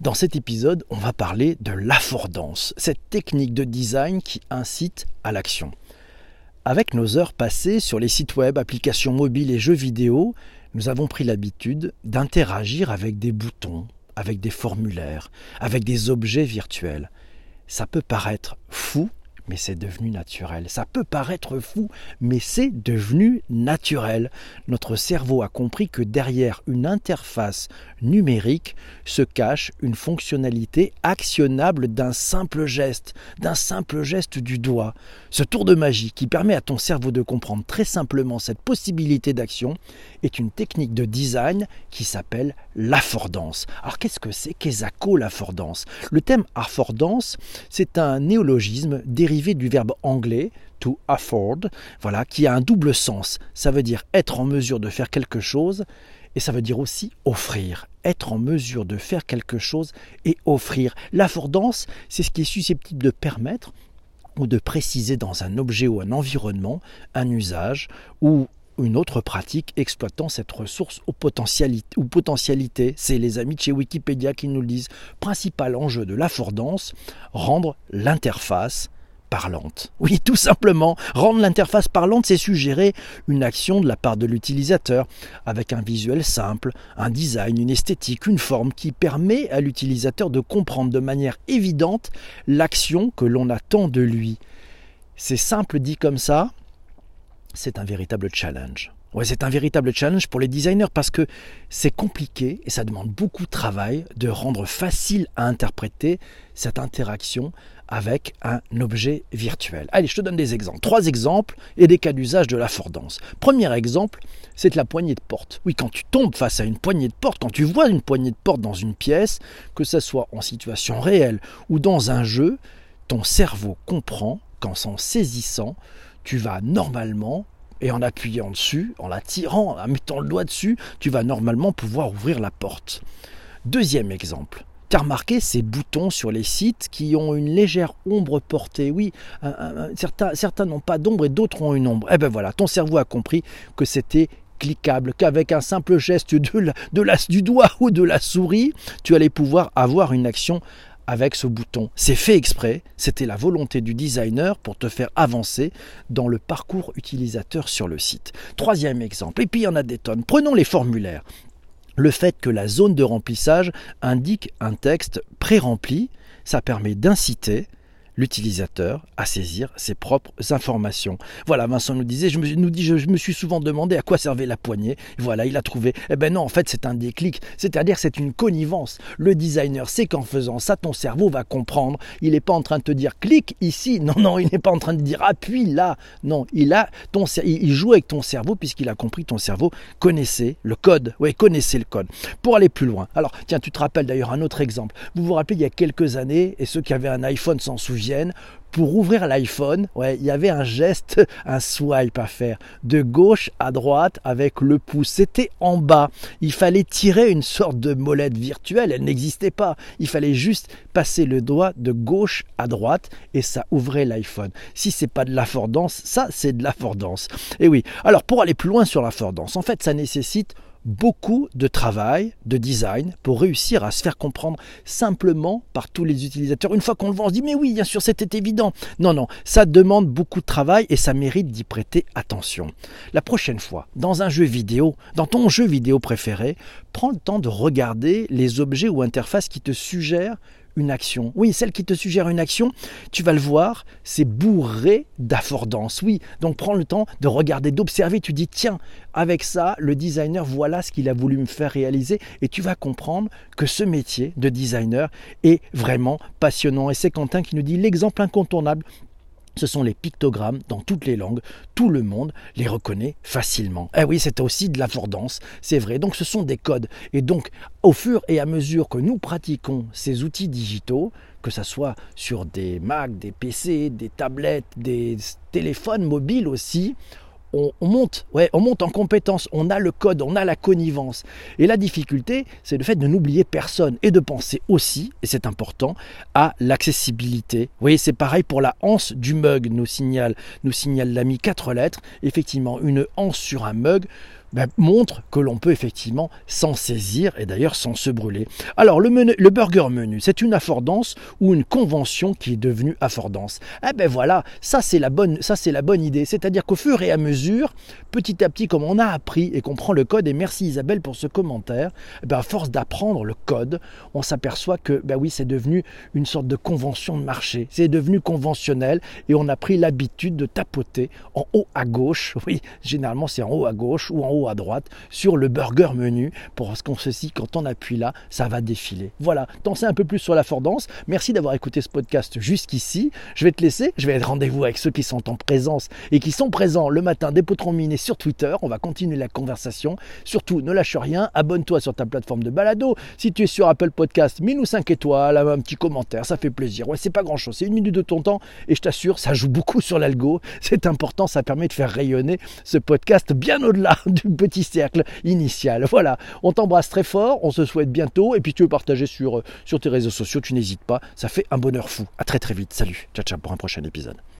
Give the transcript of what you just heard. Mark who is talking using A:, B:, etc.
A: Dans cet épisode, on va parler de l'affordance, cette technique de design qui incite à l'action. Avec nos heures passées sur les sites web, applications mobiles et jeux vidéo, nous avons pris l'habitude d'interagir avec des boutons, avec des formulaires, avec des objets virtuels. Ça peut paraître fou mais c'est devenu naturel. Ça peut paraître fou, mais c'est devenu naturel. Notre cerveau a compris que derrière une interface numérique se cache une fonctionnalité actionnable d'un simple geste, d'un simple geste du doigt. Ce tour de magie qui permet à ton cerveau de comprendre très simplement cette possibilité d'action est une technique de design qui s'appelle l'affordance. Alors qu'est-ce que c'est qu'Esaco l'affordance? Le thème affordance, c'est un néologisme dérivé du verbe anglais to afford, voilà, qui a un double sens. Ça veut dire être en mesure de faire quelque chose et ça veut dire aussi offrir, être en mesure de faire quelque chose et offrir. L'affordance, c'est ce qui est susceptible de permettre ou de préciser dans un objet ou un environnement un usage ou une autre pratique exploitant cette ressource aux potentialités, ou potentialité. C'est les amis de chez Wikipédia qui nous le disent. Principal enjeu de l'affordance, rendre l'interface Oui, tout simplement, rendre l'interface parlante, c'est suggérer une action de la part de l'utilisateur, avec un visuel simple, un design, une esthétique, une forme qui permet à l'utilisateur de comprendre de manière évidente l'action que l'on attend de lui. C'est simple dit comme ça, c'est un véritable challenge. Ouais, c'est un véritable challenge pour les designers parce que c'est compliqué et ça demande beaucoup de travail de rendre facile à interpréter cette interaction avec un objet virtuel. Allez, je te donne des exemples. Trois exemples et des cas d'usage de l'affordance. Premier exemple, c'est la poignée de porte. Oui, quand tu tombes face à une poignée de porte, quand tu vois une poignée de porte dans une pièce, que ce soit en situation réelle ou dans un jeu, ton cerveau comprend qu'en s'en saisissant, tu vas normalement et en appuyant dessus, en la tirant, en mettant le doigt dessus, tu vas normalement pouvoir ouvrir la porte. Deuxième exemple. Tu remarqué ces boutons sur les sites qui ont une légère ombre portée. Oui, certains, certains n'ont pas d'ombre et d'autres ont une ombre. Eh ben voilà, ton cerveau a compris que c'était cliquable, qu'avec un simple geste de de du doigt ou de la souris, tu allais pouvoir avoir une action avec ce bouton. C'est fait exprès, c'était la volonté du designer pour te faire avancer dans le parcours utilisateur sur le site. Troisième exemple, et puis il y en a des tonnes. Prenons les formulaires. Le fait que la zone de remplissage indique un texte pré-rempli, ça permet d'inciter l'utilisateur à saisir ses propres informations. Voilà, Vincent nous disait, je me, suis souvent demandé à quoi servait la poignée. Voilà, il a trouvé. Eh ben non, en fait, c'est un déclic, c'est-à-dire c'est une connivence. Le designer sait qu'en faisant ça, ton cerveau va comprendre. Il n'est pas en train de te dire clique ici. Non, non, il n'est pas en train de dire appuie là. Non, il a ton, il joue avec ton cerveau puisqu'il a compris que ton cerveau connaissait le code. Oui, connaissait le code. Pour aller plus loin. Alors, tiens, tu te rappelles d'ailleurs un autre exemple. Vous vous rappelez il y a quelques années, et ceux qui avaient un iPhone s'en souviennent pour ouvrir l'iPhone, ouais, il y avait un geste, un swipe à faire de gauche à droite avec le pouce. C'était en bas. Il fallait tirer une sorte de molette virtuelle. Elle n'existait pas. Il fallait juste passer le doigt de gauche à droite et ça ouvrait l'iPhone. Si c'est pas de l'affordance, ça c'est de l'affordance. Et oui. Alors pour aller plus loin sur l'affordance, en fait, ça nécessite beaucoup de travail, de design, pour réussir à se faire comprendre simplement par tous les utilisateurs. Une fois qu'on le voit, on se dit mais oui, bien sûr, c'était évident. Non, non, ça demande beaucoup de travail et ça mérite d'y prêter attention. La prochaine fois, dans un jeu vidéo, dans ton jeu vidéo préféré, prends le temps de regarder les objets ou interfaces qui te suggèrent une action. Oui, celle qui te suggère une action, tu vas le voir, c'est bourré d'affordance. Oui, donc prends le temps de regarder, d'observer. Tu dis, tiens, avec ça, le designer, voilà ce qu'il a voulu me faire réaliser. Et tu vas comprendre que ce métier de designer est vraiment passionnant. Et c'est Quentin qui nous dit l'exemple incontournable ce sont les pictogrammes dans toutes les langues. Tout le monde les reconnaît facilement. Eh oui, c'est aussi de l'affordance, c'est vrai. Donc ce sont des codes. Et donc, au fur et à mesure que nous pratiquons ces outils digitaux, que ce soit sur des Mac, des PC, des tablettes, des téléphones mobiles aussi, on, monte, en compétence, on a le code, on a la connivence. Et la difficulté, c'est le fait de n'oublier personne et de penser aussi, et c'est important, à l'accessibilité. Vous voyez, c'est pareil pour la anse du mug, nous signale, nous l'ami quatre lettres. Effectivement, une anse sur un mug, ben, montre que l'on peut effectivement s'en saisir et d'ailleurs sans se brûler. Alors le, le burger menu, c'est une affordance ou une convention qui est devenue affordance? Eh ben voilà, ça c'est la bonne, ça c'est la bonne idée. C'est-à-dire qu'au fur et à mesure, petit à petit, comme on a appris et qu'on prend le code, et merci Isabelle pour ce commentaire, eh ben à force d'apprendre le code, on s'aperçoit que ben oui, c'est devenu une sorte de convention de marché. C'est devenu conventionnel et on a pris l'habitude de tapoter en haut à gauche. Oui, généralement c'est en haut à gauche ou en haut à droite sur le burger menu pour qu'on se dit quand on appuie là, ça va défiler. Voilà, t'en sais un peu plus sur la Fordance. Merci d'avoir écouté ce podcast jusqu'ici. Je vais te laisser, je vais être rendez-vous avec ceux qui sont en présence et qui sont présents le matin des potrons minés sur Twitter. On va continuer la conversation. Surtout, ne lâche rien, abonne-toi sur ta plateforme de balado. Si tu es sur Apple Podcast, mets-nous 5 étoiles, un petit commentaire, ça fait plaisir. Ouais, c'est pas grand-chose, c'est une minute de ton temps et je t'assure, ça joue beaucoup sur l'algo. C'est important, ça permet de faire rayonner ce podcast bien au-delà du petit cercle initial. Voilà, on t'embrasse très fort, on se souhaite bientôt et puis tu veux partager sur, sur tes réseaux sociaux, tu n'hésites pas, ça fait un bonheur fou. À très très vite, salut, ciao ciao pour un prochain épisode.